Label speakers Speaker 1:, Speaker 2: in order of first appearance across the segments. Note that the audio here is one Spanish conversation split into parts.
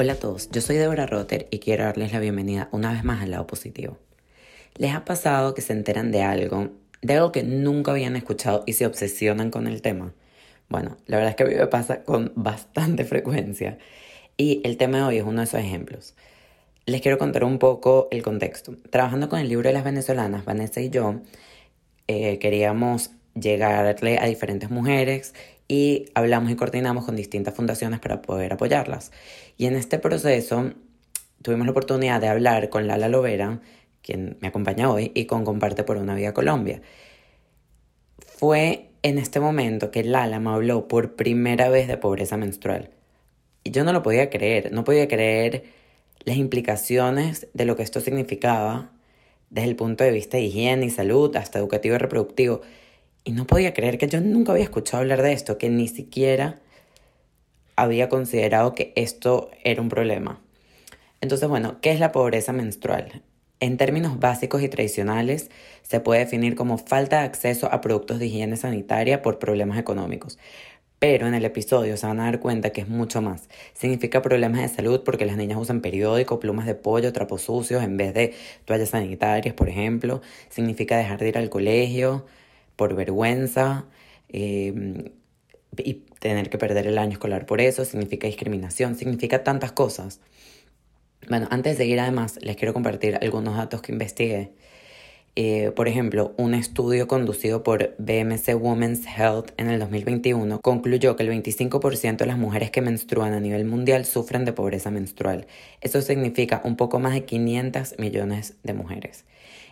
Speaker 1: Hola a todos, yo soy Deborah Rotter y quiero darles la bienvenida una vez más al lado positivo. ¿Les ha pasado que se enteran de algo, de algo que nunca habían escuchado y se obsesionan con el tema? Bueno, la verdad es que a mí me pasa con bastante frecuencia y el tema de hoy es uno de esos ejemplos. Les quiero contar un poco el contexto. Trabajando con el libro de las venezolanas, Vanessa y yo eh, queríamos llegarle a diferentes mujeres y hablamos y coordinamos con distintas fundaciones para poder apoyarlas. Y en este proceso tuvimos la oportunidad de hablar con Lala Lovera, quien me acompaña hoy, y con Comparte por una Vida Colombia. Fue en este momento que Lala me habló por primera vez de pobreza menstrual. Y yo no lo podía creer, no podía creer las implicaciones de lo que esto significaba desde el punto de vista de higiene y salud hasta educativo y reproductivo. Y no podía creer que yo nunca había escuchado hablar de esto, que ni siquiera había considerado que esto era un problema. Entonces, bueno, ¿qué es la pobreza menstrual? En términos básicos y tradicionales, se puede definir como falta de acceso a productos de higiene sanitaria por problemas económicos. Pero en el episodio se van a dar cuenta que es mucho más. Significa problemas de salud porque las niñas usan periódico, plumas de pollo, trapos sucios en vez de toallas sanitarias, por ejemplo. Significa dejar de ir al colegio, por vergüenza eh, y tener que perder el año escolar por eso, significa discriminación, significa tantas cosas. Bueno, antes de seguir además, les quiero compartir algunos datos que investigué. Eh, por ejemplo, un estudio conducido por BMC Women's Health en el 2021 concluyó que el 25% de las mujeres que menstruan a nivel mundial sufren de pobreza menstrual. Eso significa un poco más de 500 millones de mujeres.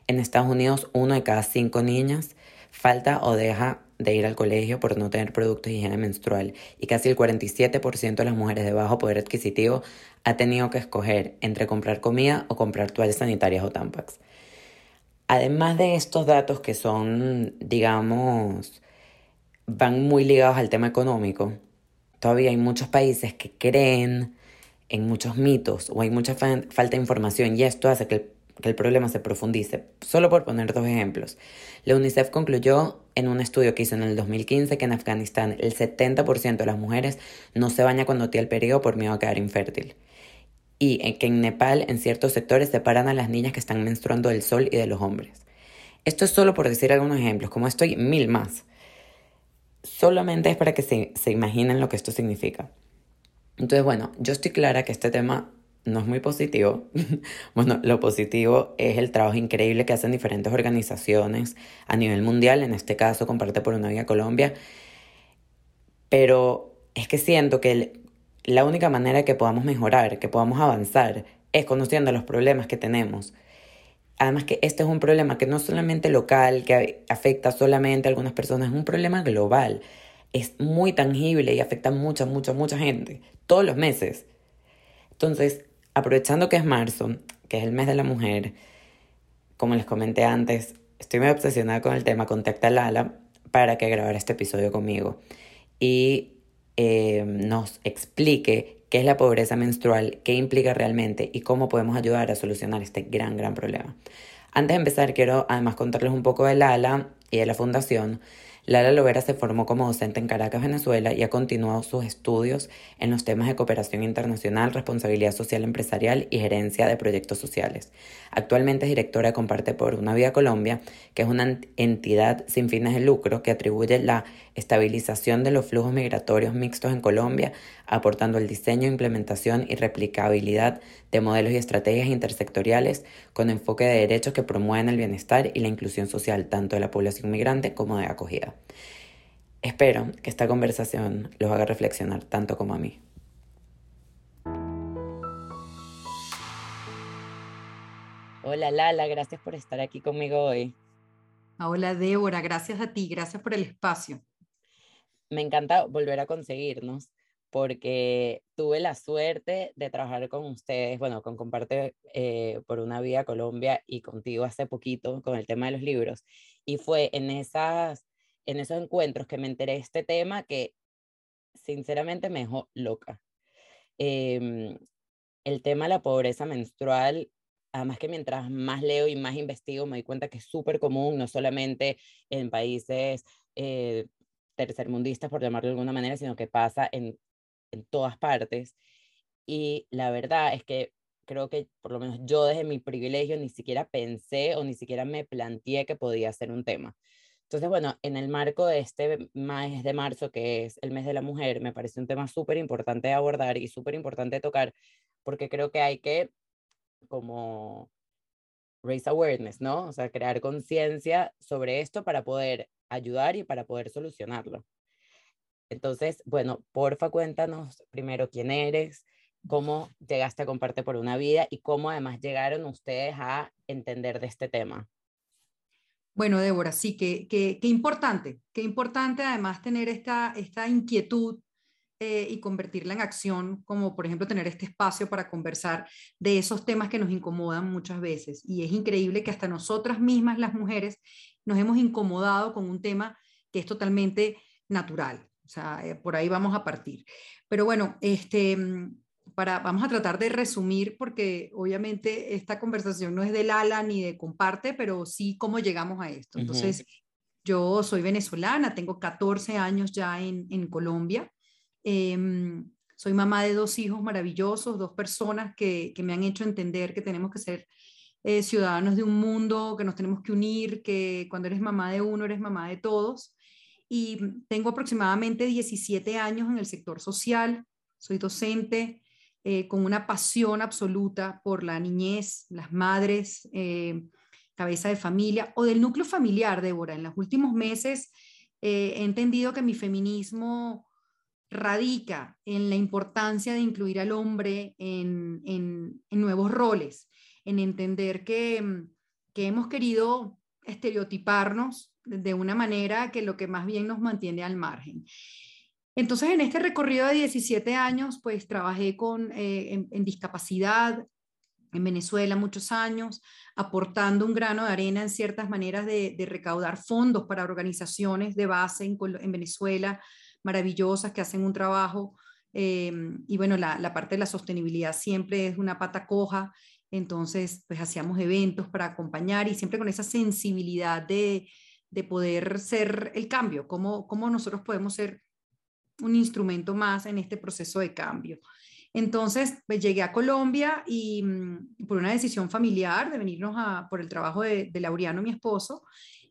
Speaker 1: En Estados Unidos, uno de cada cinco niñas falta o deja de ir al colegio por no tener productos de higiene menstrual y casi el 47% de las mujeres de bajo poder adquisitivo ha tenido que escoger entre comprar comida o comprar toallas sanitarias o tampax. Además de estos datos que son, digamos, van muy ligados al tema económico, todavía hay muchos países que creen en muchos mitos o hay mucha falta de información y esto hace que el que el problema se profundice. Solo por poner dos ejemplos. La UNICEF concluyó en un estudio que hizo en el 2015 que en Afganistán el 70% de las mujeres no se baña cuando tiene el periodo por miedo a quedar infértil. Y que en Nepal en ciertos sectores separan a las niñas que están menstruando del sol y de los hombres. Esto es solo por decir algunos ejemplos, como estoy mil más. Solamente es para que se, se imaginen lo que esto significa. Entonces, bueno, yo estoy clara que este tema no es muy positivo. bueno, lo positivo es el trabajo increíble que hacen diferentes organizaciones a nivel mundial, en este caso comparte por una vía Colombia, pero es que siento que la única manera que podamos mejorar, que podamos avanzar, es conociendo los problemas que tenemos. Además que este es un problema que no es solamente local, que afecta solamente a algunas personas, es un problema global. Es muy tangible y afecta a mucha, mucha, mucha gente, todos los meses. Entonces, aprovechando que es marzo, que es el mes de la mujer, como les comenté antes, estoy muy obsesionada con el tema, contacta a Lala para que grabara este episodio conmigo y eh, nos explique qué es la pobreza menstrual, qué implica realmente y cómo podemos ayudar a solucionar este gran, gran problema. Antes de empezar, quiero además contarles un poco de Lala y de la fundación. Lara Lovera se formó como docente en Caracas, Venezuela, y ha continuado sus estudios en los temas de cooperación internacional, responsabilidad social empresarial y gerencia de proyectos sociales. Actualmente es directora de Comparte por una Vida Colombia, que es una entidad sin fines de lucro que atribuye la estabilización de los flujos migratorios mixtos en Colombia, aportando el diseño, implementación y replicabilidad de modelos y estrategias intersectoriales con enfoque de derechos que promueven el bienestar y la inclusión social tanto de la población migrante como de acogida. Espero que esta conversación los haga reflexionar tanto como a mí. Hola Lala, gracias por estar aquí conmigo hoy.
Speaker 2: Hola Débora, gracias a ti, gracias por el espacio.
Speaker 1: Me encanta volver a conseguirnos porque tuve la suerte de trabajar con ustedes, bueno, con Comparte eh, por una Vida Colombia y contigo hace poquito con el tema de los libros. Y fue en esas en esos encuentros que me enteré de este tema que sinceramente me dejó loca. Em, el tema de la pobreza menstrual, además que mientras más leo y más investigo, me doy cuenta que es súper común, no solamente en países eh, tercermundistas, por llamarlo de alguna manera, sino que pasa en, en todas partes. Y la verdad es que creo que por lo menos yo desde mi privilegio ni siquiera pensé o ni siquiera me planteé que podía ser un tema. Entonces, bueno, en el marco de este mes de marzo, que es el mes de la mujer, me parece un tema súper importante de abordar y súper importante de tocar, porque creo que hay que como raise awareness, ¿no? O sea, crear conciencia sobre esto para poder ayudar y para poder solucionarlo. Entonces, bueno, porfa, cuéntanos primero quién eres, cómo llegaste a Comparte por una vida y cómo además llegaron ustedes a entender de este tema.
Speaker 2: Bueno, Débora, sí, qué que, importante, qué importante además tener esta, esta inquietud eh, y convertirla en acción, como por ejemplo tener este espacio para conversar de esos temas que nos incomodan muchas veces. Y es increíble que hasta nosotras mismas, las mujeres, nos hemos incomodado con un tema que es totalmente natural. O sea, eh, por ahí vamos a partir. Pero bueno, este, para, vamos a tratar de resumir, porque obviamente esta conversación no es del ala ni de comparte, pero sí cómo llegamos a esto. Entonces, yo soy venezolana, tengo 14 años ya en, en Colombia. Em, soy mamá de dos hijos maravillosos, dos personas que, que me han hecho entender que tenemos que ser eh, ciudadanos de un mundo, que nos tenemos que unir, que cuando eres mamá de uno, eres mamá de todos. Y tengo aproximadamente 17 años en el sector social, soy docente, eh, con una pasión absoluta por la niñez, las madres, eh, cabeza de familia o del núcleo familiar, Débora. En los últimos meses eh, he entendido que mi feminismo radica en la importancia de incluir al hombre en, nuevos roles, en entender que, que hemos querido estereotiparnos de una manera que lo que más bien nos mantiene al margen. Entonces, en este recorrido de 17 años, pues trabajé con, eh, en, discapacidad en Venezuela muchos años, aportando un grano de arena en ciertas maneras de, recaudar fondos para organizaciones de base en, Venezuela maravillosas que hacen un trabajo. Eh, y bueno, la, la, parte de la sostenibilidad siempre es una pata coja, entonces pues hacíamos eventos para acompañar y siempre con esa sensibilidad de, de poder ser el cambio, cómo, cómo nosotros podemos ser un instrumento más en este proceso de cambio. Entonces, pues llegué a Colombia y mm, por una decisión familiar de venirnos a, por el trabajo de, de Laureano, mi esposo,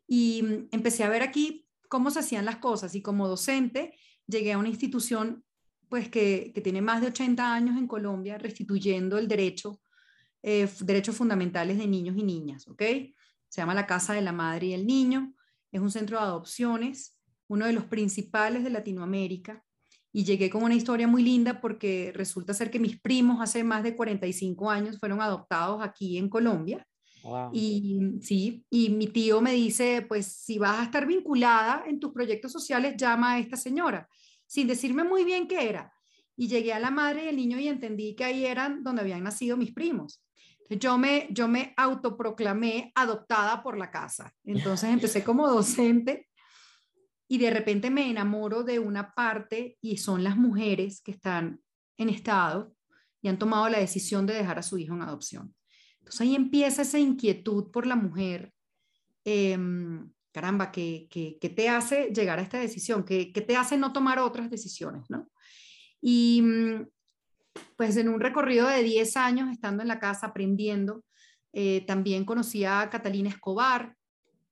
Speaker 2: y mm, empecé a ver aquí cómo se hacían las cosas y como docente llegué a una institución pues que, que tiene más de 80 años en Colombia restituyendo el derecho, eh, derechos fundamentales de niños y niñas, ¿ok? Se llama la Casa de la Madre y el Niño, es un centro de adopciones uno de los principales de Latinoamérica. Y llegué con una historia muy linda porque resulta ser que mis primos hace más de 45 años fueron adoptados aquí en Colombia. Y sí, y mi tío me dice, pues si vas a estar vinculada en tus proyectos sociales, llama a esta señora, sin decirme muy bien qué era. Y llegué a la madre del niño y entendí que ahí eran donde habían nacido mis primos. yo me, yo me autoproclamé adoptada por la casa. Entonces empecé como docente y de repente me enamoro de una parte y son las mujeres que están en estado y han tomado la decisión de dejar a su hijo en adopción. Entonces ahí empieza esa inquietud por la mujer. Em, caramba, ¿qué, te hace llegar a esta decisión? ¿Qué, te hace no tomar otras decisiones? ¿no? Y mm, pues en un recorrido de 10 años estando en la casa aprendiendo, eh, también conocí a Catalina Escobar,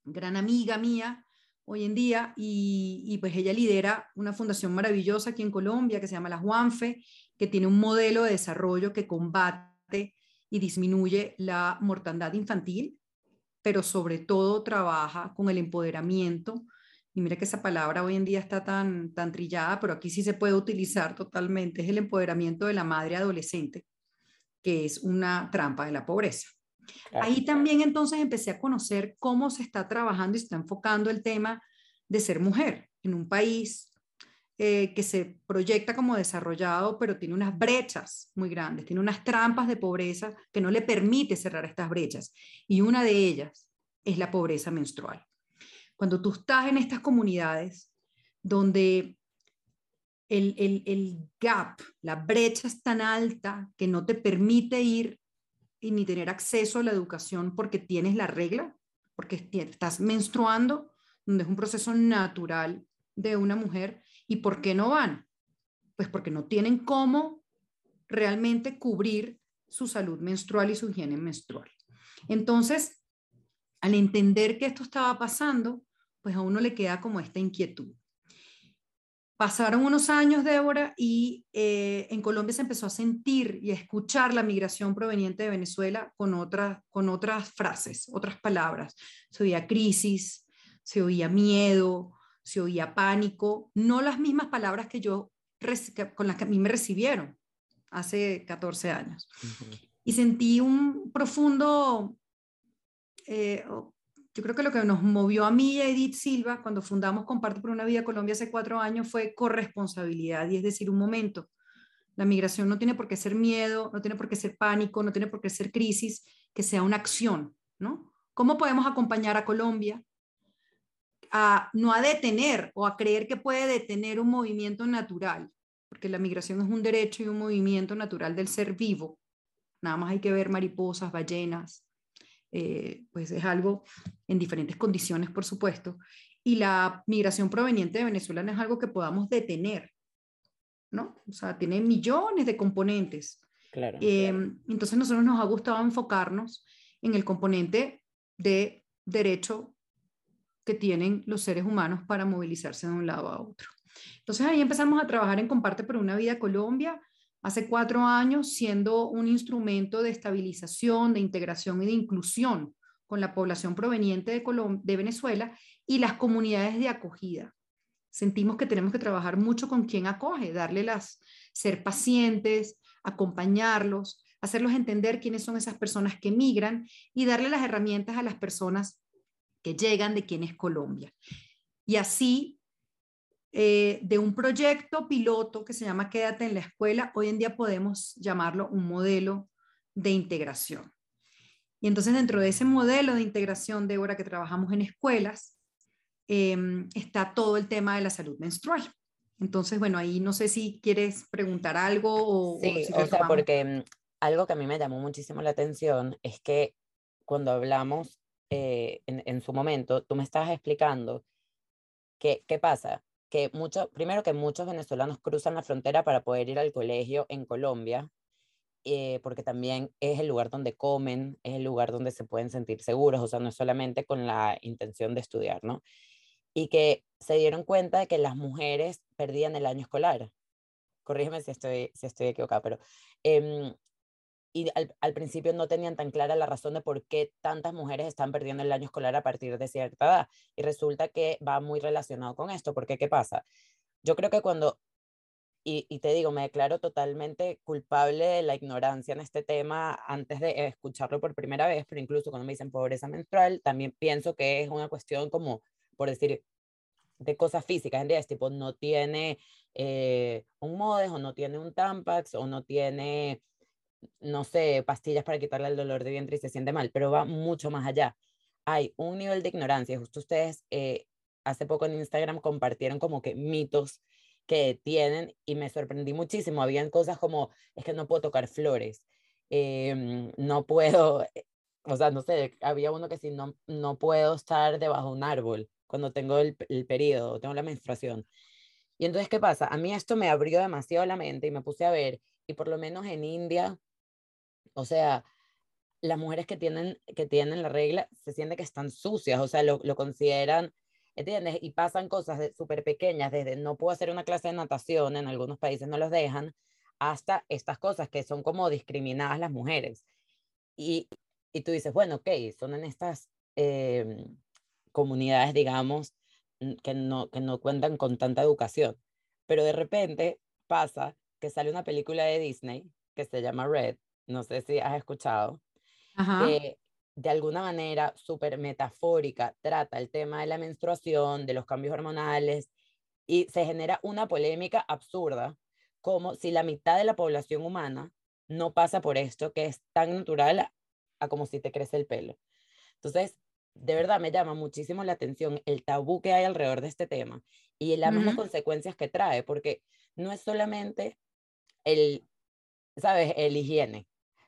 Speaker 2: gran amiga mía, hoy en día y, pues ella lidera una fundación maravillosa aquí en Colombia que se llama la Juanfe, que tiene un modelo de desarrollo que combate y disminuye la mortandad infantil, pero sobre todo trabaja con el empoderamiento. Y mira que esa palabra hoy en día está tan, tan trillada, pero aquí sí se puede utilizar totalmente. Es el empoderamiento de la madre adolescente, que es una trampa de la pobreza. Ahí también entonces empecé a conocer cómo se está trabajando y se está enfocando el tema de ser mujer en un país eh, que se proyecta como desarrollado, pero tiene unas brechas muy grandes, tiene unas trampas de pobreza que no le permite cerrar estas brechas. Y una de ellas es la pobreza menstrual. Cuando tú estás en estas comunidades donde el, el, el gap, la brecha es tan alta que no te permite ir y ni tener acceso a la educación porque tienes la regla, porque estás menstruando, donde es un proceso natural de una mujer. ¿Y por qué no van? Pues porque no tienen cómo realmente cubrir su salud menstrual y su higiene menstrual. Entonces, al entender que esto estaba pasando, pues a uno le queda como esta inquietud. Pasaron unos años, Débora, y eh, en Colombia se empezó a sentir y a escuchar la migración proveniente de Venezuela con, con otras frases, otras palabras. Se oía crisis, se oía miedo, se oía pánico, no las mismas palabras que yo con las que a mí me recibieron hace 14 años. Y sentí un profundo, eh, yo creo que lo que nos movió a mí y a Edith Silva cuando fundamos Comparte por una Vida Colombia hace cuatro años fue corresponsabilidad, y es decir, un momento. La migración no tiene por qué ser miedo, no tiene por qué ser pánico, no tiene por qué ser crisis, que sea una acción, ¿no? ¿Cómo podemos acompañar a Colombia a no a detener o a creer que puede detener un movimiento natural, porque la migración es un derecho y un movimiento natural del ser vivo. Nada más hay que ver mariposas, ballenas, eh, pues es algo en diferentes condiciones, por supuesto. Y la migración proveniente de Venezuela no es algo que podamos detener, ¿no? O sea, tiene millones de componentes.
Speaker 1: Claro.
Speaker 2: Eh, entonces, nosotros nos ha gustado enfocarnos en el componente de derecho que tienen los seres humanos para movilizarse de un lado a otro. Entonces ahí empezamos a trabajar en Comparte por una Vida Colombia hace cuatro años, siendo un instrumento de estabilización, de integración y de inclusión con la población proveniente de, Venezuela y las comunidades de acogida. Sentimos que tenemos que trabajar mucho con quien acoge, darle las, ser pacientes, acompañarlos, hacerlos entender quiénes son esas personas que migran y darle las herramientas a las personas que llegan de quién es Colombia. Y así, eh, de un proyecto piloto que se llama Quédate en la escuela, hoy en día podemos llamarlo un modelo de integración. Y entonces dentro de ese modelo de integración, de hora que trabajamos en escuelas, em, está todo el tema de la salud menstrual. Entonces, bueno, ahí no sé si quieres preguntar algo o...
Speaker 1: Sí, o, sea, porque mm, algo que a mí me llamó muchísimo la atención es que cuando hablamos eh, en, su momento, tú me estabas explicando que, qué pasa, que mucho, primero que muchos venezolanos cruzan la frontera para poder ir al colegio en Colombia, eh, porque también es el lugar donde comen, es el lugar donde se pueden sentir seguros, o sea, no es solamente con la intención de estudiar, ¿no? Y que se dieron cuenta de que las mujeres perdían el año escolar. Corrígeme si estoy, si estoy equivocada, pero eh, y al, principio no tenían tan clara la razón de por qué tantas mujeres están perdiendo el año escolar a partir de cierta edad. Y resulta que va muy relacionado con esto, porque ¿qué pasa? Yo creo que cuando, y, y te digo, me declaro totalmente culpable de la ignorancia en este tema antes de escucharlo por primera vez, pero incluso cuando me dicen pobreza menstrual, también pienso que es una cuestión como, por decir, de cosas físicas, en es tipo, no tiene eh, un MODES o no tiene un Tampax o no tiene no sé, pastillas para quitarle el dolor de vientre y se siente mal, pero va mucho más allá. Hay un nivel de ignorancia, justo ustedes eh, hace poco en Instagram compartieron como que mitos que tienen y me sorprendí muchísimo. Habían cosas como, es que no puedo tocar flores, em, no puedo, eh, o sea, no sé, había uno que sí, no, no puedo estar debajo de un árbol cuando tengo el, el periodo, tengo la menstruación. Y entonces, ¿qué pasa? A mí esto me abrió demasiado la mente y me puse a ver, y por lo menos en India o sea, las mujeres que tienen, que tienen la regla se sienten que están sucias, o sea, lo, lo consideran, ¿entiendes? Y pasan cosas súper pequeñas, desde no puedo hacer una clase de natación, en algunos países no los dejan, hasta estas cosas que son como discriminadas las mujeres. Y, y tú dices, bueno, ok, son en estas em, comunidades, digamos, que no, que no cuentan con tanta educación. Pero de repente pasa que sale una película de Disney que se llama Red, no sé si has escuchado, que de alguna manera súper metafórica trata el tema de la menstruación, de los cambios hormonales, y se genera una polémica absurda, como si la mitad de la población humana no pasa por esto que es tan natural a, como si te crece el pelo. Entonces, de verdad me llama muchísimo la atención el tabú que hay alrededor de este tema y el, las consecuencias que trae, porque no es solamente el, ¿sabes? El higiene,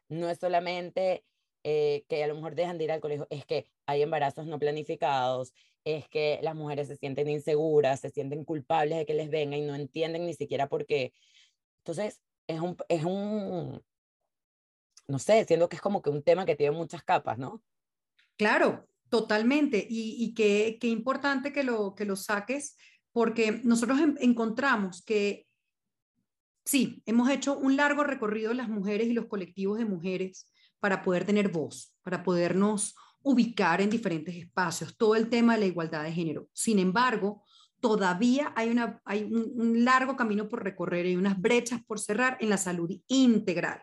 Speaker 1: no es solamente eh, que a lo mejor dejan de ir al colegio, es que hay embarazos no planificados, es que las mujeres se sienten inseguras, se sienten culpables de que les venga y no entienden ni siquiera por qué. Entonces, es un, es un, no sé, siendo que es como que un tema que tiene muchas capas, ¿no?
Speaker 2: Claro, totalmente. Y, y qué, qué, importante que lo, que lo saques, porque nosotros encontramos que sí, hemos hecho un largo recorrido las mujeres y los colectivos de mujeres para poder tener voz, para podernos ubicar en diferentes espacios, todo el tema de la igualdad de género. Sin embargo, todavía hay, una, hay un, largo camino por recorrer y unas brechas por cerrar en la salud integral.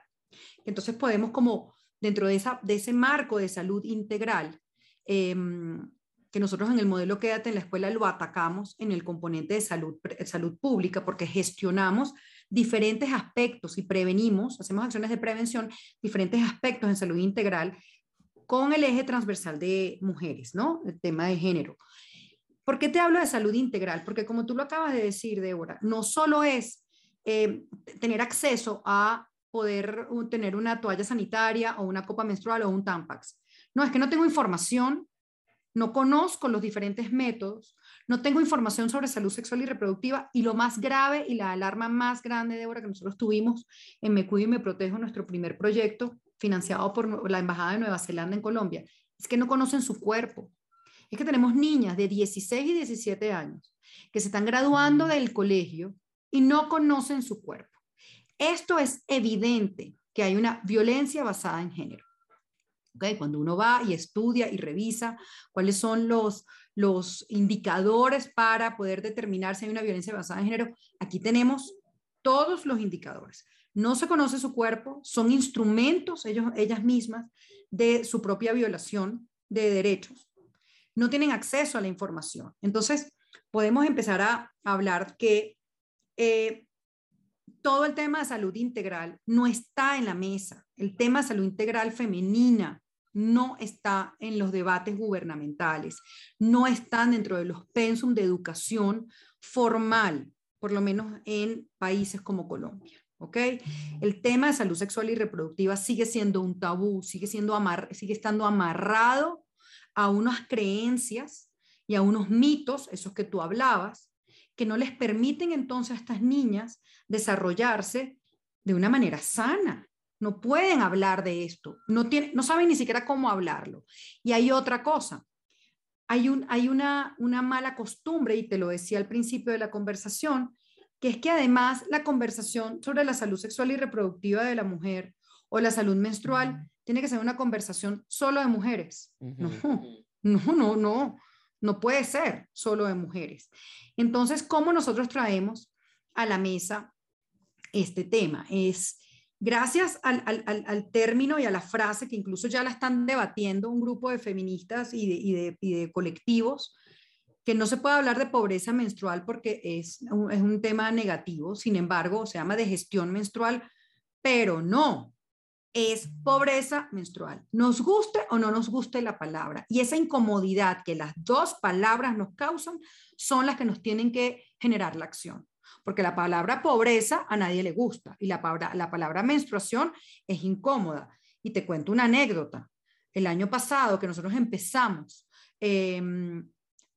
Speaker 2: Entonces podemos como dentro de, esa, de ese marco de salud integral, em, que nosotros en el modelo Quédate en la escuela lo atacamos en el componente de salud, salud pública porque gestionamos diferentes aspectos y prevenimos, hacemos acciones de prevención, diferentes aspectos en salud integral con el eje transversal de mujeres, ¿no? El tema de género. ¿Por qué te hablo de salud integral? Porque como tú lo acabas de decir, Débora, no solo es eh, tener acceso a poder tener una toalla sanitaria o una copa menstrual o un Tampax. No, es que no tengo información, no conozco los diferentes métodos, no tengo información sobre salud sexual y reproductiva y lo más grave y la alarma más grande, Débora, que nosotros tuvimos en Me Cuido y Me Protejo, nuestro primer proyecto financiado por la Embajada de Nueva Zelanda en Colombia, es que no conocen su cuerpo, es que tenemos niñas de 16 y 17 años que se están graduando del colegio y no conocen su cuerpo. Esto es evidente que hay una violencia basada en género. ¿Okay? Cuando uno va y estudia y revisa cuáles son los, los indicadores para poder determinar si hay una violencia basada en género, aquí tenemos todos los indicadores. No se conoce su cuerpo, son instrumentos ellos, ellas mismas de su propia violación de derechos no tienen acceso a la información. Entonces, podemos empezar a hablar que eh, todo el tema de salud integral no está en la mesa. El tema de salud integral femenina no está en los debates gubernamentales, no están dentro de los pensum de educación formal, por lo menos en países como Colombia. ¿ok? El tema de salud sexual y reproductiva sigue siendo un tabú, sigue, siendo sigue estando amarrado a unas creencias y a unos mitos, esos que tú hablabas, que no les permiten entonces a estas niñas desarrollarse de una manera sana. No pueden hablar de esto, no, tienen, no saben ni siquiera cómo hablarlo. Y hay otra cosa, hay, un, hay una, una mala costumbre, y te lo decía al principio de la conversación, que es que además la conversación sobre la salud sexual y reproductiva de la mujer o la salud menstrual tiene que ser una conversación solo de mujeres. No, no, no, no, no puede ser solo de mujeres. Entonces, ¿cómo nosotros traemos a la mesa este tema? Es gracias al, al, al, término y a la frase que incluso ya la están debatiendo un grupo de feministas y de, y de, y de colectivos, que no se puede hablar de pobreza menstrual porque es es un tema negativo, sin embargo, se llama de gestión menstrual, pero no, es pobreza menstrual. Nos guste o no nos guste la palabra. Y esa incomodidad que las dos palabras nos causan son las que nos tienen que generar la acción. Porque la palabra pobreza a nadie le gusta y la palabra, la palabra menstruación es incómoda. Y te cuento una anécdota. El año pasado que nosotros empezamos em,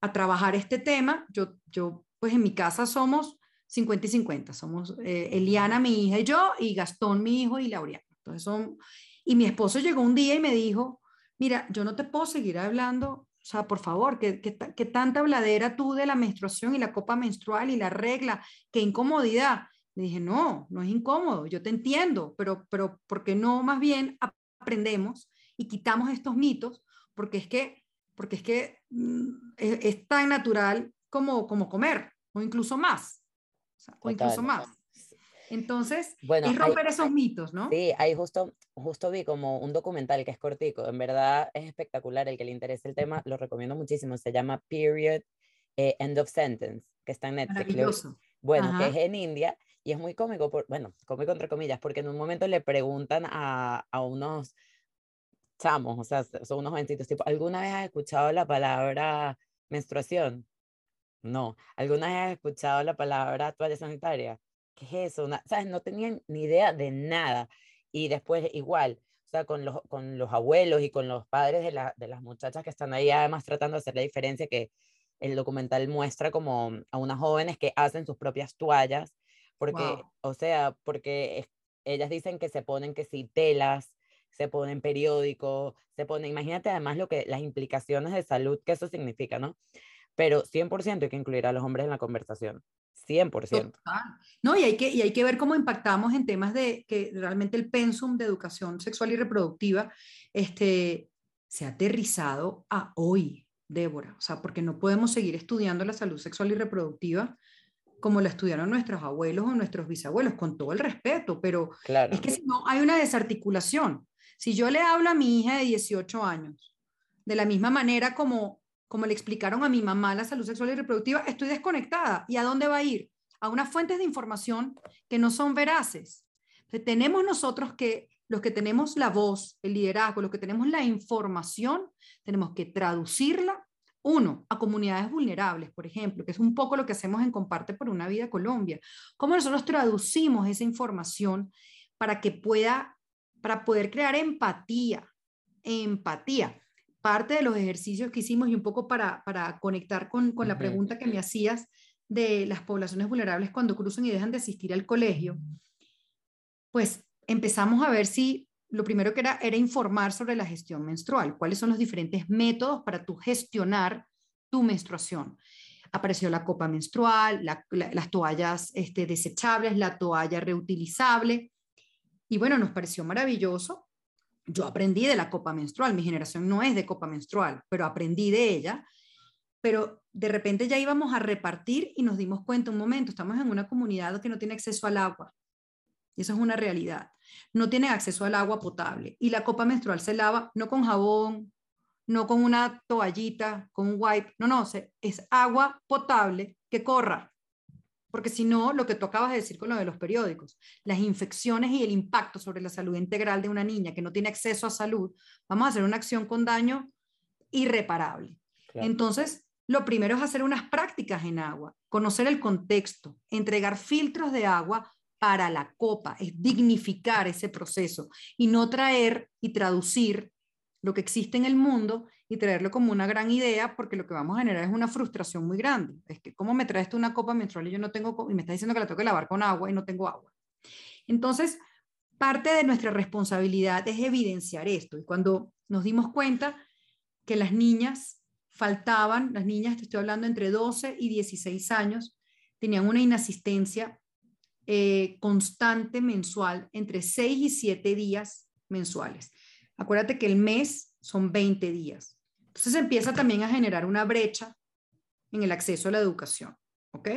Speaker 2: a trabajar este tema, yo, yo, pues en mi casa somos 50 y 50. Somos eh, Eliana, mi hija y yo, y Gastón, mi hijo, y Laureano. Entonces son, y mi esposo llegó un día y me dijo, mira, yo no te puedo seguir hablando, o sea, por favor, que, que, que tanta habladera tú de la menstruación y la copa menstrual y la regla, qué incomodidad. Le dije, no, no es incómodo, yo te entiendo, pero, pero ¿por qué no más bien aprendemos y quitamos estos mitos? Porque es que, porque es, que mm, es, tan natural como, como comer, o incluso más, o incluso más. Entonces, bueno, es romper esos mitos, ¿no?
Speaker 1: Sí, ahí justo, justo vi como un documental que es cortico, en verdad es espectacular, el que le interese el tema, lo recomiendo muchísimo, se llama Period eh, End of Sentence, que está en Netflix.
Speaker 2: Maravilloso.
Speaker 1: Bueno, que es en India y es muy cómico, por, bueno, cómico entre comillas, porque en un momento le preguntan a, a unos chamos, o sea, son unos jovencitos, tipo, ¿alguna vez has escuchado la palabra menstruación? No. ¿Alguna vez has escuchado la palabra toalla sanitaria? ¿Qué es eso? ¿Sabes? No tenían ni idea de nada. Y después igual, o sea, con los, con los abuelos y con los padres de, la, de las muchachas que están ahí, además tratando de hacer la diferencia que el documental muestra como a unas jóvenes que hacen sus propias toallas, porque, o sea, porque ellas dicen que se ponen que si telas, se ponen periódicos, se ponen, imagínate además lo que, las implicaciones de salud que eso significa, ¿no? Pero 100% hay que incluir a los hombres en la conversación. 100%.
Speaker 2: No, y hay, que, y hay que ver cómo impactamos en temas de que realmente el pensum de educación sexual y reproductiva este, se ha aterrizado a hoy, Débora. O sea, porque no podemos seguir estudiando la salud sexual y reproductiva como la estudiaron nuestros abuelos o nuestros bisabuelos, con todo el respeto, pero es que si no hay una desarticulación. Si yo le hablo a mi hija de 18 años, de la misma manera como como le explicaron a mi mamá la salud sexual y reproductiva, estoy desconectada. ¿Y a dónde va a ir? A unas fuentes de información que no son veraces. tenemos nosotros que, los que tenemos la voz, el liderazgo, los que tenemos la información, tenemos que traducirla, uno, a comunidades vulnerables, por ejemplo, que es un poco lo que hacemos en Comparte por una Vida Colombia. ¿Cómo nosotros traducimos esa información para que pueda, para poder crear empatía? Empatía parte de los ejercicios que hicimos y un poco para, para conectar con, con la pregunta que me hacías de las poblaciones vulnerables cuando cruzan y dejan de asistir al colegio, pues empezamos a ver si lo primero que era era informar sobre la gestión menstrual, cuáles son los diferentes métodos para tu gestionar tu menstruación. Apareció la copa menstrual, las toallas este, desechables, la toalla reutilizable. Y bueno, nos pareció maravilloso yo aprendí de la copa menstrual, mi generación no es de copa menstrual, pero aprendí de ella, pero de repente ya íbamos a repartir y nos dimos cuenta un momento, estamos en una comunidad que no tiene acceso al agua, y eso es una realidad, no tiene acceso al agua potable, y la copa menstrual se lava no con jabón, no con una toallita, con un wipe, no, no, es agua potable que corra, porque si no, lo que tú acabas de decir con lo de los periódicos, las infecciones y el impacto sobre la salud integral de una niña que no tiene acceso a salud, vamos a hacer una acción con daño irreparable. Entonces, lo primero es hacer unas prácticas en agua, conocer el contexto, entregar filtros de agua para la copa, es dignificar ese proceso y no traer y traducir lo que existe en el mundo y traerlo como una gran idea, porque lo que vamos a generar es una frustración muy grande. Es que, ¿cómo me traes tú una copa menstrual y yo no tengo, y me estás diciendo que la tengo que lavar con agua y no tengo agua? Entonces, parte de nuestra responsabilidad es evidenciar esto. Y cuando nos dimos cuenta que las niñas faltaban, las niñas, te estoy hablando entre 12 y 16 años, tenían una inasistencia eh, constante mensual entre 6 y 7 días mensuales. Acuérdate que el mes son 20 días. Entonces empieza también a generar una brecha en el acceso a la educación. ¿Ok?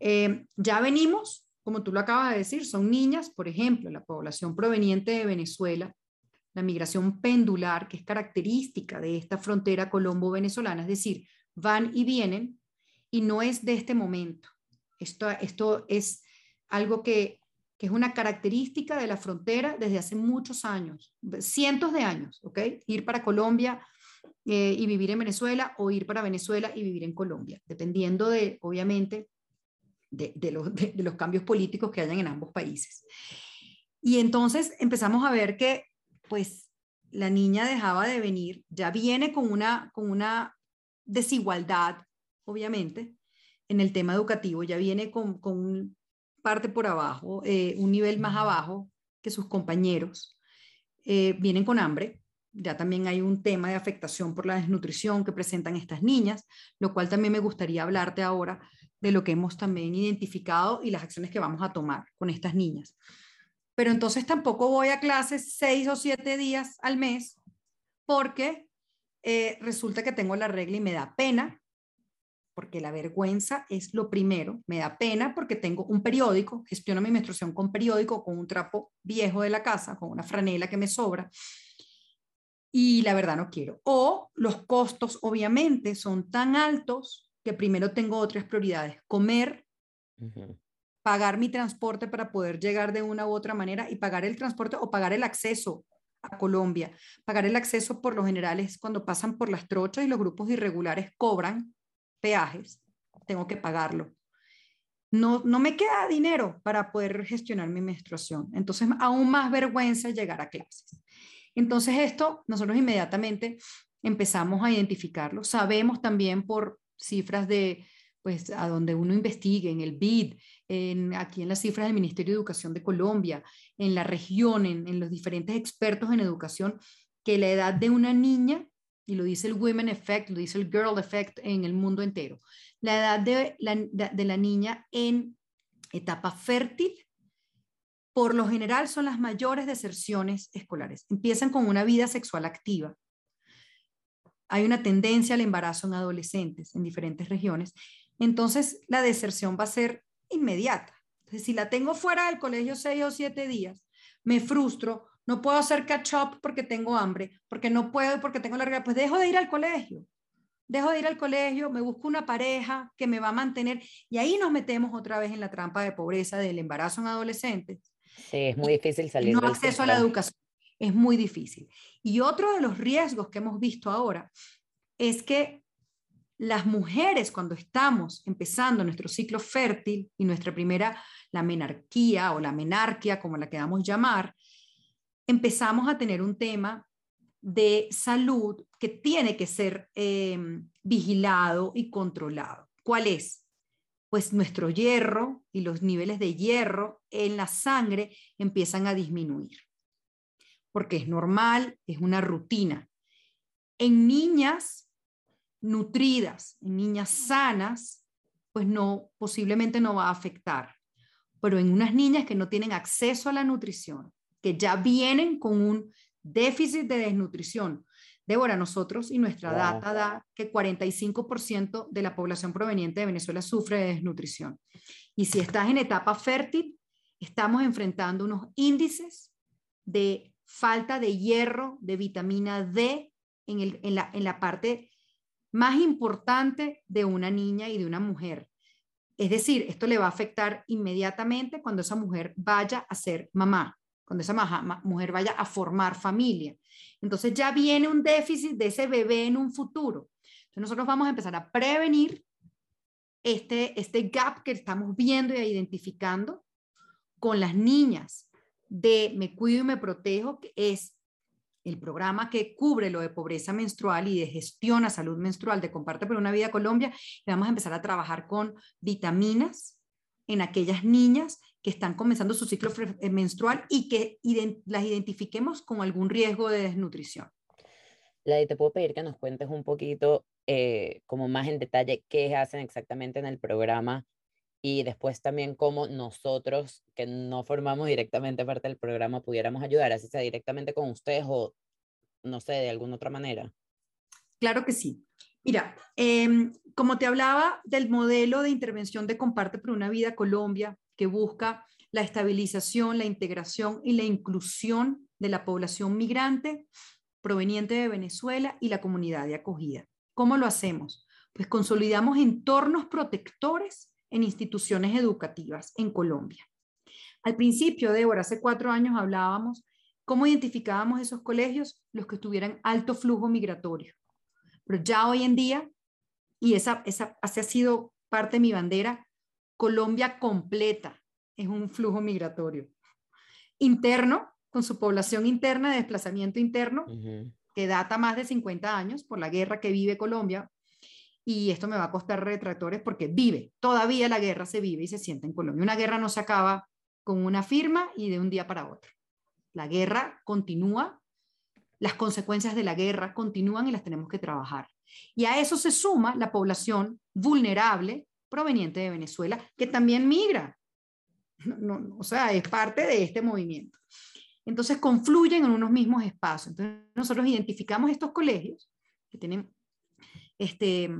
Speaker 2: Eh, ya venimos, como tú lo acabas de decir, son niñas, por ejemplo, la población proveniente de Venezuela, la migración pendular, que es característica de esta frontera colombo-venezolana, es decir, van y vienen y no es de este momento. Esto, esto es algo que es una característica de la frontera desde hace muchos años, cientos de años, ¿ok? Ir para Colombia eh, y vivir en Venezuela o ir para Venezuela y vivir en Colombia, dependiendo de, obviamente, de, los, de los cambios políticos que hayan en ambos países. Y entonces empezamos a ver que, pues, la niña dejaba de venir, ya viene con una, con una desigualdad, obviamente, en el tema educativo, ya viene con, con parte por abajo, eh, un nivel más abajo que sus compañeros, eh, vienen con hambre. Ya también hay un tema de afectación por la desnutrición que presentan estas niñas, lo cual también me gustaría hablarte ahora de lo que hemos también identificado y las acciones que vamos a tomar con estas niñas. Pero entonces tampoco voy a clases seis o siete días al mes porque eh, resulta que tengo la regla y me da pena porque la vergüenza es lo primero. Me da pena porque tengo un periódico, gestiono mi menstruación con periódico, con un trapo viejo de la casa, con una franela que me sobra. Y la verdad no quiero. O los costos, obviamente, son tan altos que primero tengo otras prioridades. Comer, pagar mi transporte para poder llegar de una u otra manera y pagar el transporte o pagar el acceso a Colombia. Pagar el acceso por lo general es cuando pasan por las trochas y los grupos irregulares cobran peajes, tengo que pagarlo. No, no me queda dinero para poder gestionar mi menstruación. Entonces, aún más vergüenza llegar a clases. Entonces, esto nosotros inmediatamente empezamos a identificarlo. Sabemos también por cifras de pues a donde uno investigue, en el BID, en, aquí en las cifras del Ministerio de Educación de Colombia, en la región, en, en los diferentes expertos en educación, que la edad de una niña, y lo dice el Women Effect, lo dice el Girl Effect en el mundo entero, la edad de la, niña en etapa fértil, por lo general son las mayores deserciones escolares. Empiezan con una vida sexual activa. Hay una tendencia al embarazo en adolescentes en diferentes regiones. Entonces, la deserción va a ser inmediata. Si la tengo fuera del colegio seis o siete días, me frustro, no puedo hacer catch up porque tengo hambre, porque no puedo, porque tengo la regla, pues dejo de ir al colegio. Dejo de ir al colegio, me busco una pareja que me va a mantener y ahí nos metemos otra vez en la trampa de pobreza del embarazo en adolescentes.
Speaker 1: Sí, es muy difícil salir.
Speaker 2: No acceso a la educación, es muy difícil. Y otro de los riesgos que hemos visto ahora es que las mujeres cuando estamos empezando nuestro ciclo fértil y nuestra primera, la menarquía o la menarquia, como la queramos llamar, empezamos a tener un tema de salud que tiene que ser em, vigilado y controlado. ¿Cuál es? Pues nuestro hierro y los niveles de hierro en la sangre empiezan a disminuir, porque es normal, es una rutina. En niñas nutridas, en niñas sanas, pues no, posiblemente no va a afectar. Pero en unas niñas que no tienen acceso a la nutrición, que ya vienen con un déficit de desnutrición. Débora, nosotros y nuestra data da que 45% de la población proveniente de Venezuela sufre de desnutrición. Y si estás en etapa fértil, estamos enfrentando unos índices de falta de hierro, de vitamina D en, en, la, en la parte más importante de una niña y de una mujer. Es decir, esto le va a afectar inmediatamente cuando esa mujer vaya a ser mamá cuando esa mujer vaya a formar familia. Entonces ya viene un déficit de ese bebé en un futuro. Entonces nosotros vamos a empezar a prevenir este, este gap que estamos viendo y identificando con las niñas de Me Cuido y Me Protejo, que es el programa que cubre lo de pobreza menstrual y de gestión a salud menstrual de Comparte por una Vida Colombia. Y vamos a empezar a trabajar con vitaminas en aquellas niñas que están comenzando su ciclo eh, menstrual y que las identifiquemos con algún riesgo de desnutrición.
Speaker 1: Lady, te puedo pedir que nos cuentes un poquito, eh, como más en detalle, qué hacen exactamente en el programa y después también cómo nosotros, que no formamos directamente parte del programa, pudiéramos ayudar, así sea directamente con ustedes o, no sé, de alguna otra manera.
Speaker 2: Claro que sí. Mira, em, como te hablaba del modelo de intervención de Comparte por una Vida Colombia, que busca la estabilización, la integración y la inclusión de la población migrante proveniente de Venezuela y la comunidad de acogida. ¿Cómo lo hacemos? Pues consolidamos entornos protectores en instituciones educativas en Colombia. Al principio, Débora, hace cuatro años hablábamos cómo identificábamos esos colegios, los que tuvieran alto flujo migratorio. Pero ya hoy en día, y esa, esa, ha sido parte de mi bandera, Colombia completa es un flujo migratorio. Interno, con su población interna de desplazamiento interno, que data más de 50 años por la guerra que vive Colombia. Y esto me va a costar retractores porque vive, todavía la guerra se vive y se siente en Colombia. Una guerra no se acaba con una firma y de un día para otro. La guerra continúa, las consecuencias de la guerra continúan y las tenemos que trabajar. Y a eso se suma la población vulnerable proveniente de Venezuela, que también migra. No, o sea, es parte de este movimiento. Entonces confluyen en unos mismos espacios. Entonces nosotros identificamos estos colegios que tienen este,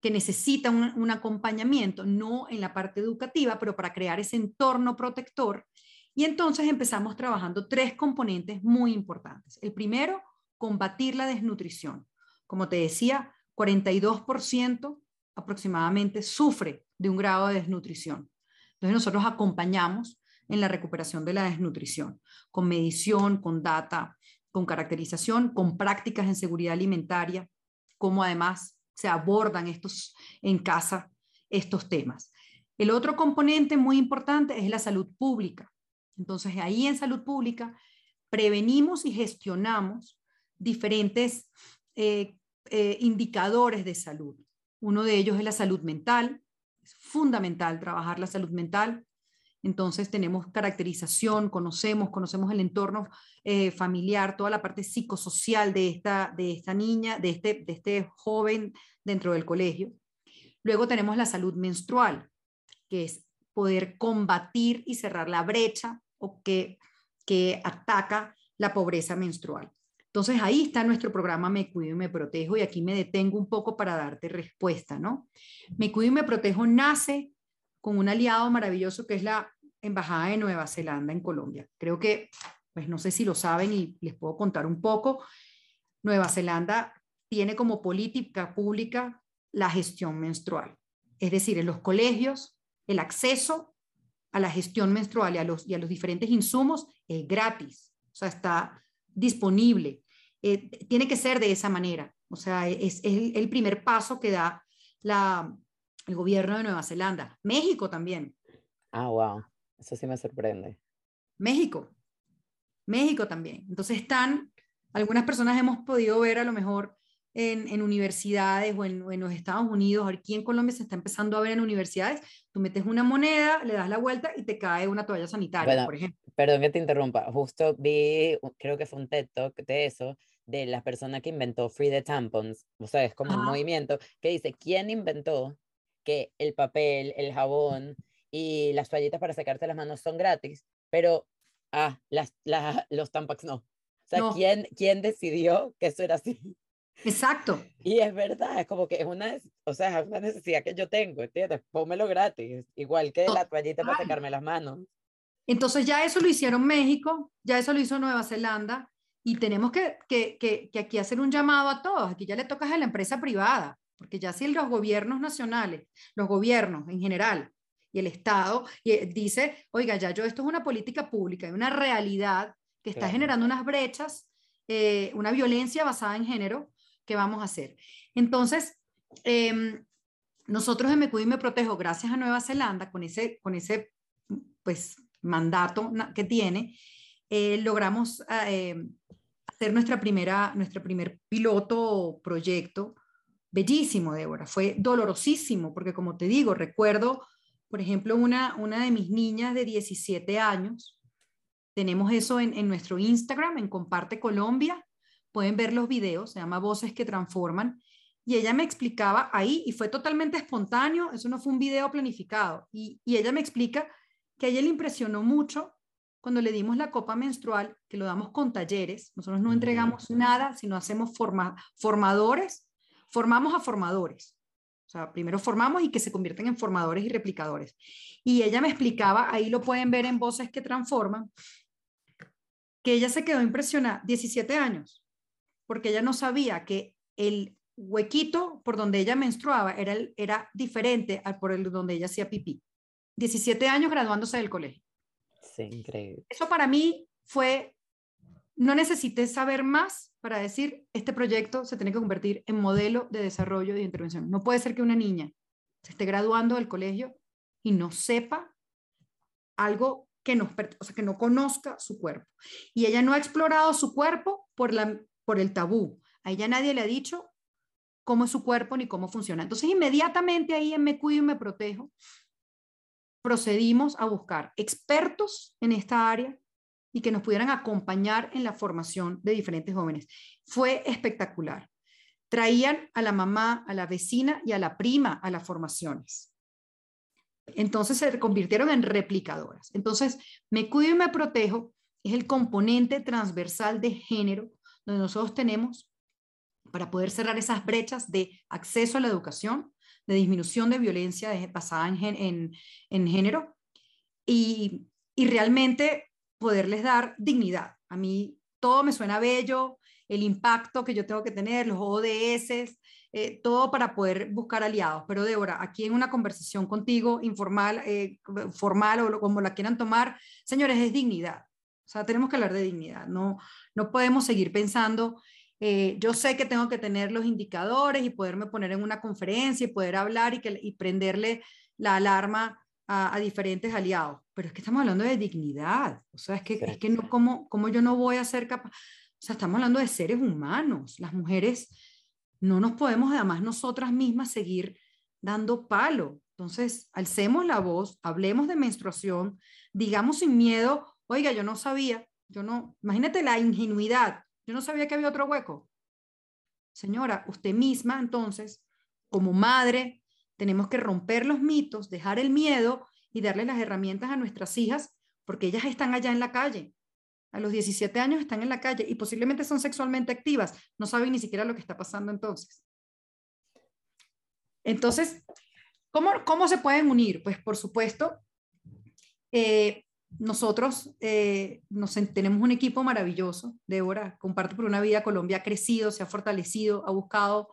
Speaker 2: que necesitan un, un, acompañamiento, no en la parte educativa, pero para crear ese entorno protector. Y entonces empezamos trabajando tres componentes muy importantes. El primero, combatir la desnutrición. Como te decía, 42% aproximadamente sufre de un grado de desnutrición. Entonces nosotros acompañamos en la recuperación de la desnutrición, con medición, con data, con caracterización, con prácticas en seguridad alimentaria, cómo además se abordan estos en casa estos temas. El otro componente muy importante es la salud pública. Entonces ahí en salud pública prevenimos y gestionamos diferentes eh, eh, indicadores de salud. Uno de ellos es la salud mental. Es fundamental trabajar la salud mental. Entonces tenemos caracterización, conocemos, conocemos el entorno eh, familiar, toda la parte psicosocial de esta, de esta niña, de este, de este joven dentro del colegio. Luego tenemos la salud menstrual, que es poder combatir y cerrar la brecha o que, que ataca la pobreza menstrual. Entonces ahí está nuestro programa Me Cuido y Me Protejo y aquí me detengo un poco para darte respuesta, ¿no? Me Cuido y Me Protejo nace con un aliado maravilloso que es la Embajada de Nueva Zelanda en Colombia. Creo que, pues no sé si lo saben y les puedo contar un poco. Nueva Zelanda tiene como política pública la gestión menstrual. Es decir, en los colegios, el acceso a la gestión menstrual y a los, y a los diferentes insumos es gratis. O sea, está disponible. Eh, tiene que ser de esa manera. O sea, es, el, primer paso que da la, el gobierno de Nueva Zelanda. México también.
Speaker 1: Ah, wow. Eso sí me sorprende.
Speaker 2: México. México también. Entonces están, algunas personas hemos podido ver a lo mejor en, en universidades o en, en, los Estados Unidos, aquí en Colombia se está empezando a ver en universidades, tú metes una moneda, le das la vuelta y te cae una toalla sanitaria, por ejemplo.
Speaker 1: Perdón que te interrumpa, justo vi, creo que fue un TED Talk de eso, de la persona que inventó Free the Tampons, o sea, es como un movimiento que dice, ¿quién inventó que el papel, el jabón y las toallitas para secarte las manos son gratis, pero ah, las, los tampax no? O sea, ¿quién, ¿quién decidió que eso era así?
Speaker 2: Exacto.
Speaker 1: Y es verdad, es como que es una, o sea, es una necesidad que yo tengo, ¿entiendes? Pómelo gratis, igual que la toallita para secarme las manos.
Speaker 2: Entonces ya eso lo hicieron México, ya eso lo hizo Nueva Zelanda, y tenemos que, que, que, aquí hacer un llamado a todos. Aquí ya le toca a la empresa privada, porque ya si los gobiernos nacionales, los gobiernos en general y el Estado y dice, oiga, ya yo esto es una política pública, y una realidad que está generando unas brechas, eh, una violencia basada en género, ¿qué vamos a hacer? Entonces, em, nosotros en Me Cuido y Me Protejo, gracias a Nueva Zelanda, con ese, con ese pues, mandato que tiene, eh, logramos eh, hacer nuestra primera, nuestro primer piloto proyecto. Bellísimo, Débora. Fue dolorosísimo, porque como te digo, recuerdo, por ejemplo, una, una de mis niñas de 17 años. Tenemos eso en, en nuestro Instagram, en Comparte Colombia. Pueden ver los videos, se llama Voces que Transforman. Y ella me explicaba ahí, y fue totalmente espontáneo, eso no fue un video planificado. Y, y ella me explica que a ella le impresionó mucho cuando le dimos la copa menstrual, que lo damos con talleres, nosotros no entregamos nada, sino hacemos forma, formadores, formamos a formadores. O sea, primero formamos y que se convierten en formadores y replicadores. Y ella me explicaba, ahí lo pueden ver en Voces que Transforman, que ella se quedó impresionada, 17 años, porque ella no sabía que el huequito por donde ella menstruaba era, era diferente al por el donde ella hacía pipí. 17 años graduándose del colegio Eso para mí fue, no necesité saber más para decir, este proyecto se tiene que convertir en modelo de desarrollo de intervención. No puede ser que una niña se esté graduando del colegio y no sepa algo que, no, o sea, que no conozca su cuerpo. Y ella no ha explorado su cuerpo por, la, por el tabú. A ella nadie le ha dicho cómo es su cuerpo ni cómo funciona. Entonces, inmediatamente ahí Me Cuido y Me Protejo, procedimos a buscar expertos en esta área y que nos pudieran acompañar en la formación de diferentes jóvenes. Fue espectacular. Traían a la mamá, a la vecina y a la prima a las formaciones. Entonces se convirtieron en replicadoras. Entonces, me cuido y me protejo es el componente transversal de género donde nosotros tenemos para poder cerrar esas brechas de acceso a la educación, de disminución de violencia basada en, en, género y, y realmente poderles dar dignidad. A mí todo me suena bello, el impacto que yo tengo que tener, los ODS, eh, todo para poder buscar aliados. Pero Débora, aquí en una conversación contigo, informal, eh, formal o como la quieran tomar, señores, es dignidad. O sea, tenemos que hablar de dignidad. No, no podemos seguir pensando eh, yo sé que tengo que tener los indicadores y poderme poner en una conferencia y poder hablar y, que, y prenderle la alarma a, diferentes aliados, pero es que estamos hablando de dignidad, o sea, es que, es que no, ¿cómo, ¿cómo yo no voy a ser capaz? O sea, estamos hablando de seres humanos, las mujeres no nos podemos además nosotras mismas seguir dando palo. Entonces, alcemos la voz, hablemos de menstruación, digamos sin miedo, oiga, yo no sabía, yo no, imagínate la ingenuidad, yo no sabía que había otro hueco. Señora, usted misma entonces, como madre, tenemos que romper los mitos, dejar el miedo y darle las herramientas a nuestras hijas, porque ellas están allá en la calle. A los 17 años están en la calle y posiblemente son sexualmente activas. No saben ni siquiera lo que está pasando entonces. Entonces, ¿cómo, cómo se pueden unir? Pues por supuesto, eh, nosotros eh, nos, tenemos un equipo maravilloso. Débora, comparte por una vida, Colombia ha crecido, se ha fortalecido, ha buscado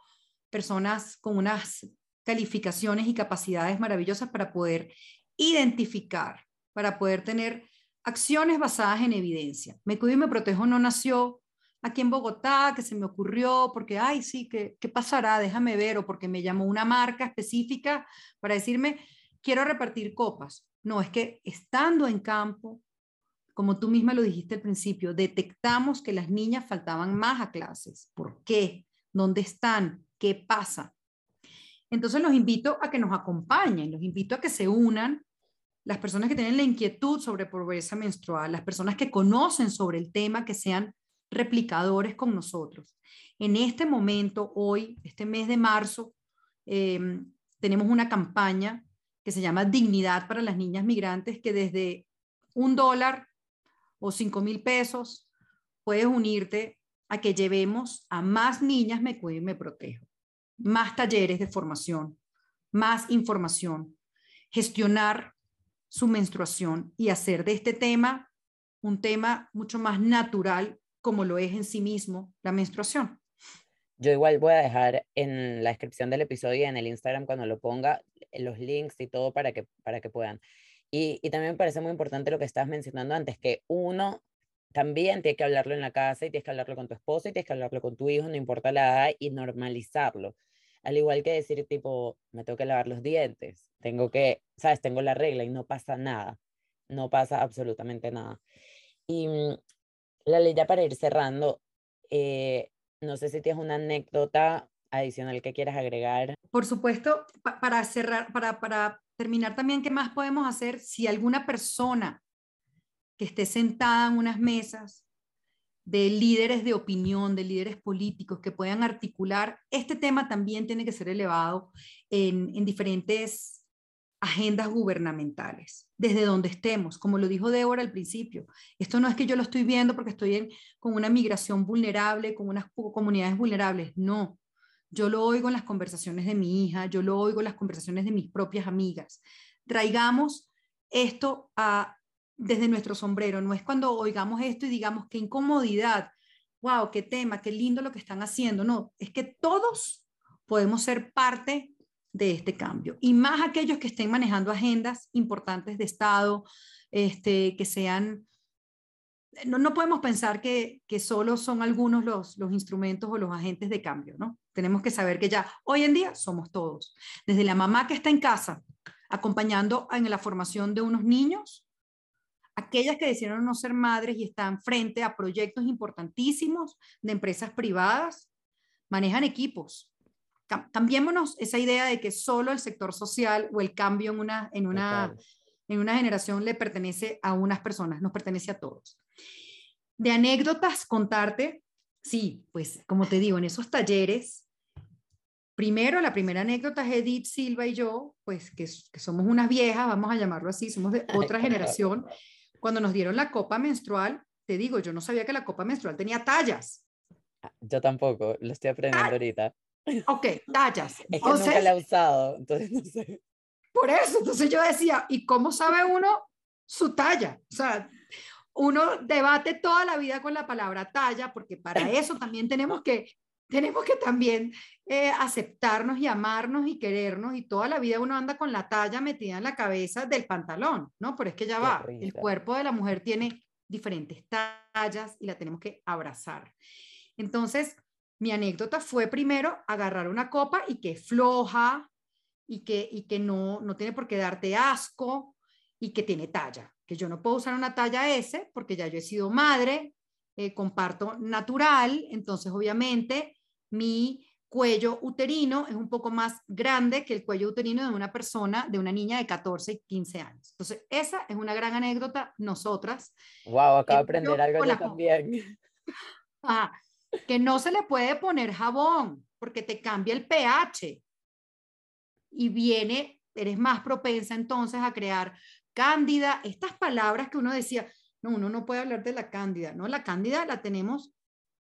Speaker 2: personas con unas calificaciones y capacidades maravillosas para poder identificar, para poder tener acciones basadas en evidencia. Me cuido y me protejo no nació aquí en Bogotá, que se me ocurrió, porque, ay, sí, ¿qué, ¿qué pasará? Déjame ver, o porque me llamó una marca específica para decirme, quiero repartir copas. No, es que estando en campo, como tú misma lo dijiste al principio, detectamos que las niñas faltaban más a clases. ¿Por qué? ¿Dónde están? ¿Qué pasa? Entonces los invito a que nos acompañen, los invito a que se unan las personas que tienen la inquietud sobre pobreza menstrual, las personas que conocen sobre el tema, que sean replicadores con nosotros. En este momento, hoy, este mes de marzo, em, tenemos una campaña que se llama Dignidad para las Niñas Migrantes, que desde un dólar o cinco mil pesos puedes unirte a que llevemos a más niñas Me Cuido y Me Protejo más talleres de formación, más información, gestionar su menstruación y hacer de este tema un tema mucho más natural como lo es en sí mismo la menstruación.
Speaker 1: Yo igual voy a dejar en la descripción del episodio y en el Instagram cuando lo ponga los links y todo para que, para que puedan. Y, y también me parece muy importante lo que estabas mencionando antes, que uno también tiene que hablarlo en la casa y tienes que hablarlo con tu esposa y tienes que hablarlo con tu hijo, no importa la edad, y normalizarlo. Al igual que decir, tipo, me tengo que lavar los dientes, tengo que, sabes, tengo la regla y no pasa nada, no pasa absolutamente nada. Y mm, la ley ya para ir cerrando, eh, no sé si tienes una anécdota adicional que quieras agregar.
Speaker 2: Por supuesto, para cerrar, para, para terminar también, ¿qué más podemos hacer si alguna persona que esté sentada en unas mesas de líderes de opinión, de líderes políticos que puedan articular, este tema también tiene que ser elevado en, diferentes agendas gubernamentales, desde donde estemos, como lo dijo Débora al principio. Esto no es que yo lo estoy viendo porque estoy en, con una migración vulnerable, con unas comunidades vulnerables, no. Yo lo oigo en las conversaciones de mi hija, yo lo oigo en las conversaciones de mis propias amigas. Traigamos esto a desde nuestro sombrero, no es cuando oigamos esto y digamos qué incomodidad, wow, qué tema, qué lindo lo que están haciendo, no, es que todos podemos ser parte de este cambio y más aquellos que estén manejando agendas importantes de Estado, este, que sean, no, no podemos pensar que, que solo son algunos los, los instrumentos o los agentes de cambio, ¿no? Tenemos que saber que ya hoy en día somos todos, desde la mamá que está en casa acompañando en la formación de unos niños, aquellas que decidieron no ser madres y están frente a proyectos importantísimos de empresas privadas, manejan equipos. Cambiémonos esa idea de que solo el sector social o el cambio en una, en una, en una generación le pertenece a unas personas, nos pertenece a todos. De anécdotas, contarte, sí, pues como te digo, en esos talleres, primero, la primera anécdota es Edith Silva y yo, pues que, que somos unas viejas, vamos a llamarlo así, somos de otra generación, cuando nos dieron la copa menstrual, te digo, yo no sabía que la copa menstrual tenía tallas.
Speaker 1: Ah, yo tampoco, lo estoy aprendiendo ahorita.
Speaker 2: Ok, tallas.
Speaker 1: Es que nunca la he usado, entonces no sé.
Speaker 2: Por eso, entonces yo decía, ¿y cómo sabe uno su talla? O sea, uno debate toda la vida con la palabra talla, porque para eso también tenemos que tenemos que también eh, aceptarnos y amarnos y querernos y toda la vida uno anda con la talla metida en la cabeza del pantalón, ¿no? Pero es que ya va, el cuerpo de la mujer tiene diferentes tallas y la tenemos que abrazar. Entonces, mi anécdota fue primero agarrar una copa y que floja y que, y que no, no tiene por qué darte asco y que tiene talla, que yo no puedo usar una talla S porque ya yo he sido madre, eh, comparto natural, entonces obviamente mi cuello uterino es un poco más grande que el cuello uterino de una persona, de una niña de 14 y 15 años. Entonces, esa es una gran anécdota. Nosotras.
Speaker 1: Wow, acabo de aprender algo yo también.
Speaker 2: que no se le puede poner jabón porque te cambia el pH y viene, eres más propensa entonces a crear cándida, estas palabras que uno decía, no, uno no puede hablar de la cándida, ¿no? La cándida la tenemos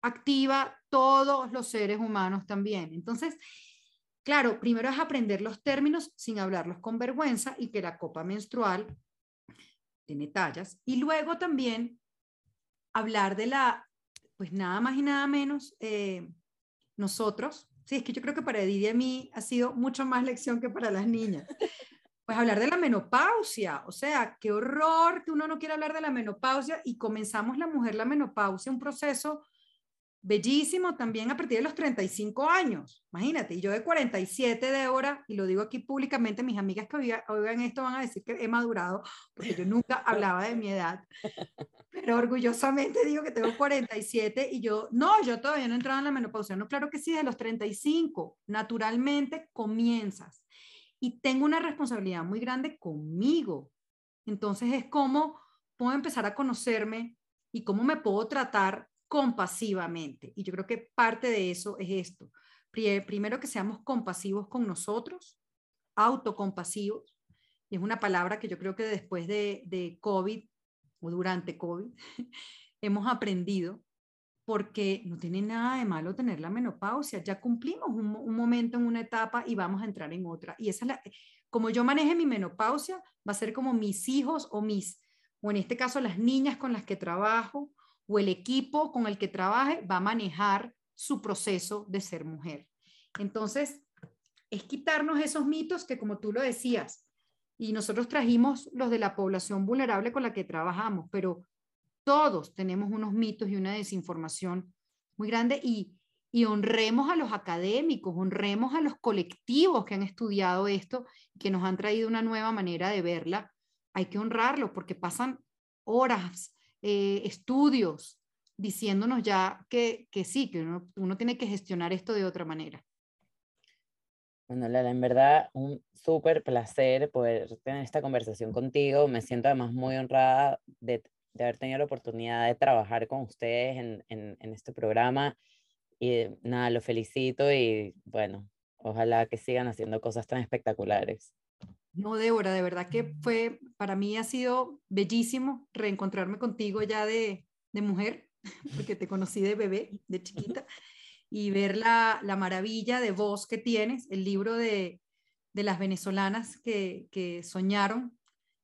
Speaker 2: activa todos los seres humanos también. Entonces, claro, primero es aprender los términos sin hablarlos con vergüenza y que la copa menstrual tiene tallas. Y luego también hablar de la, pues nada más y nada menos, eh, nosotros, sí, es que yo creo que para Edith y a mí ha sido mucho más lección que para las niñas. Pues hablar de la menopausia, o sea, qué horror que uno no quiera hablar de la menopausia y comenzamos la mujer la menopausia, un proceso bellísimo también a partir de los 35 años. Imagínate, y yo de 47 de hora, y lo digo aquí públicamente, mis amigas que oigan esto van a decir que he madurado, porque yo nunca hablaba de mi edad, pero orgullosamente digo que tengo 47 y yo, no, yo todavía no he entrado en la menopausia. No, claro que sí, de los 35, naturalmente comienzas. Y tengo una responsabilidad muy grande conmigo. Entonces es como puedo empezar a conocerme y cómo me puedo tratar compasivamente. Y yo creo que parte de eso es esto. Primero que seamos compasivos con nosotros, autocompasivos. Y es una palabra que yo creo que después de, de COVID o durante COVID hemos aprendido porque no tiene nada de malo tener la menopausia. Ya cumplimos un, momento en una etapa y vamos a entrar en otra. Y esa como yo maneje mi menopausia, va a ser como mis hijos o mis, o en este caso las niñas con las que trabajo o el equipo con el que trabaje va a manejar su proceso de ser mujer. Entonces, es quitarnos esos mitos que, como tú lo decías, y nosotros trajimos los de la población vulnerable con la que trabajamos, pero todos tenemos unos mitos y una desinformación muy grande y, y honremos a los académicos, honremos a los colectivos que han estudiado esto, que nos han traído una nueva manera de verla. Hay que honrarlo porque pasan horas eh, estudios diciéndonos ya que, que sí, que uno, uno, tiene que gestionar esto de otra manera.
Speaker 1: Bueno, Lala, en verdad un súper placer poder tener esta conversación contigo. Me siento además muy honrada de, de haber tenido la oportunidad de trabajar con ustedes en, en, en este programa. Y nada, lo felicito y bueno, ojalá que sigan haciendo cosas tan espectaculares.
Speaker 2: No, Débora, de verdad que fue, para mí ha sido bellísimo reencontrarme contigo ya de, de mujer, porque te conocí de bebé, de chiquita, y ver la, la maravilla de voz que tienes, el libro de, de las venezolanas que, que, soñaron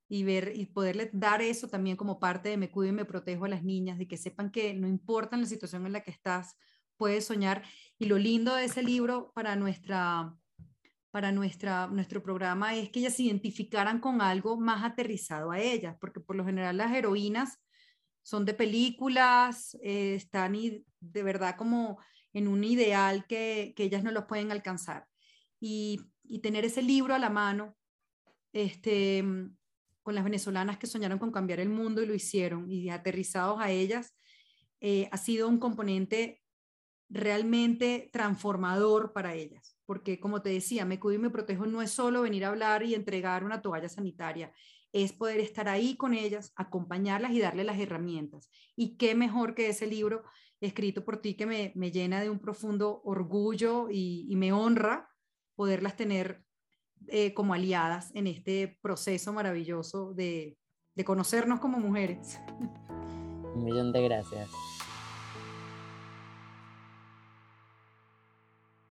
Speaker 2: y ver y poderle dar eso también como parte de me cuido y me protejo a las niñas, de que sepan que no importa la situación en la que estás, puedes soñar. Y lo lindo de ese libro para nuestra para nuestra, nuestro programa es que ellas se identificaran con algo más aterrizado a ellas, porque por lo general las heroínas son de películas, eh, están y de verdad como en un ideal que, que ellas no los pueden alcanzar. Y, y, tener ese libro a la mano, este, con las venezolanas que soñaron con cambiar el mundo y lo hicieron, y aterrizados a ellas, eh, ha sido un componente realmente transformador para ellas porque como te decía, me cuido y me protejo no es solo venir a hablar y entregar una toalla sanitaria, es poder estar ahí con ellas, acompañarlas y darles las herramientas. Y qué mejor que ese libro escrito por ti que me, me llena de un profundo orgullo y me honra poderlas tener eh, como aliadas en este proceso maravilloso de, de conocernos como mujeres.
Speaker 1: Un millón de gracias.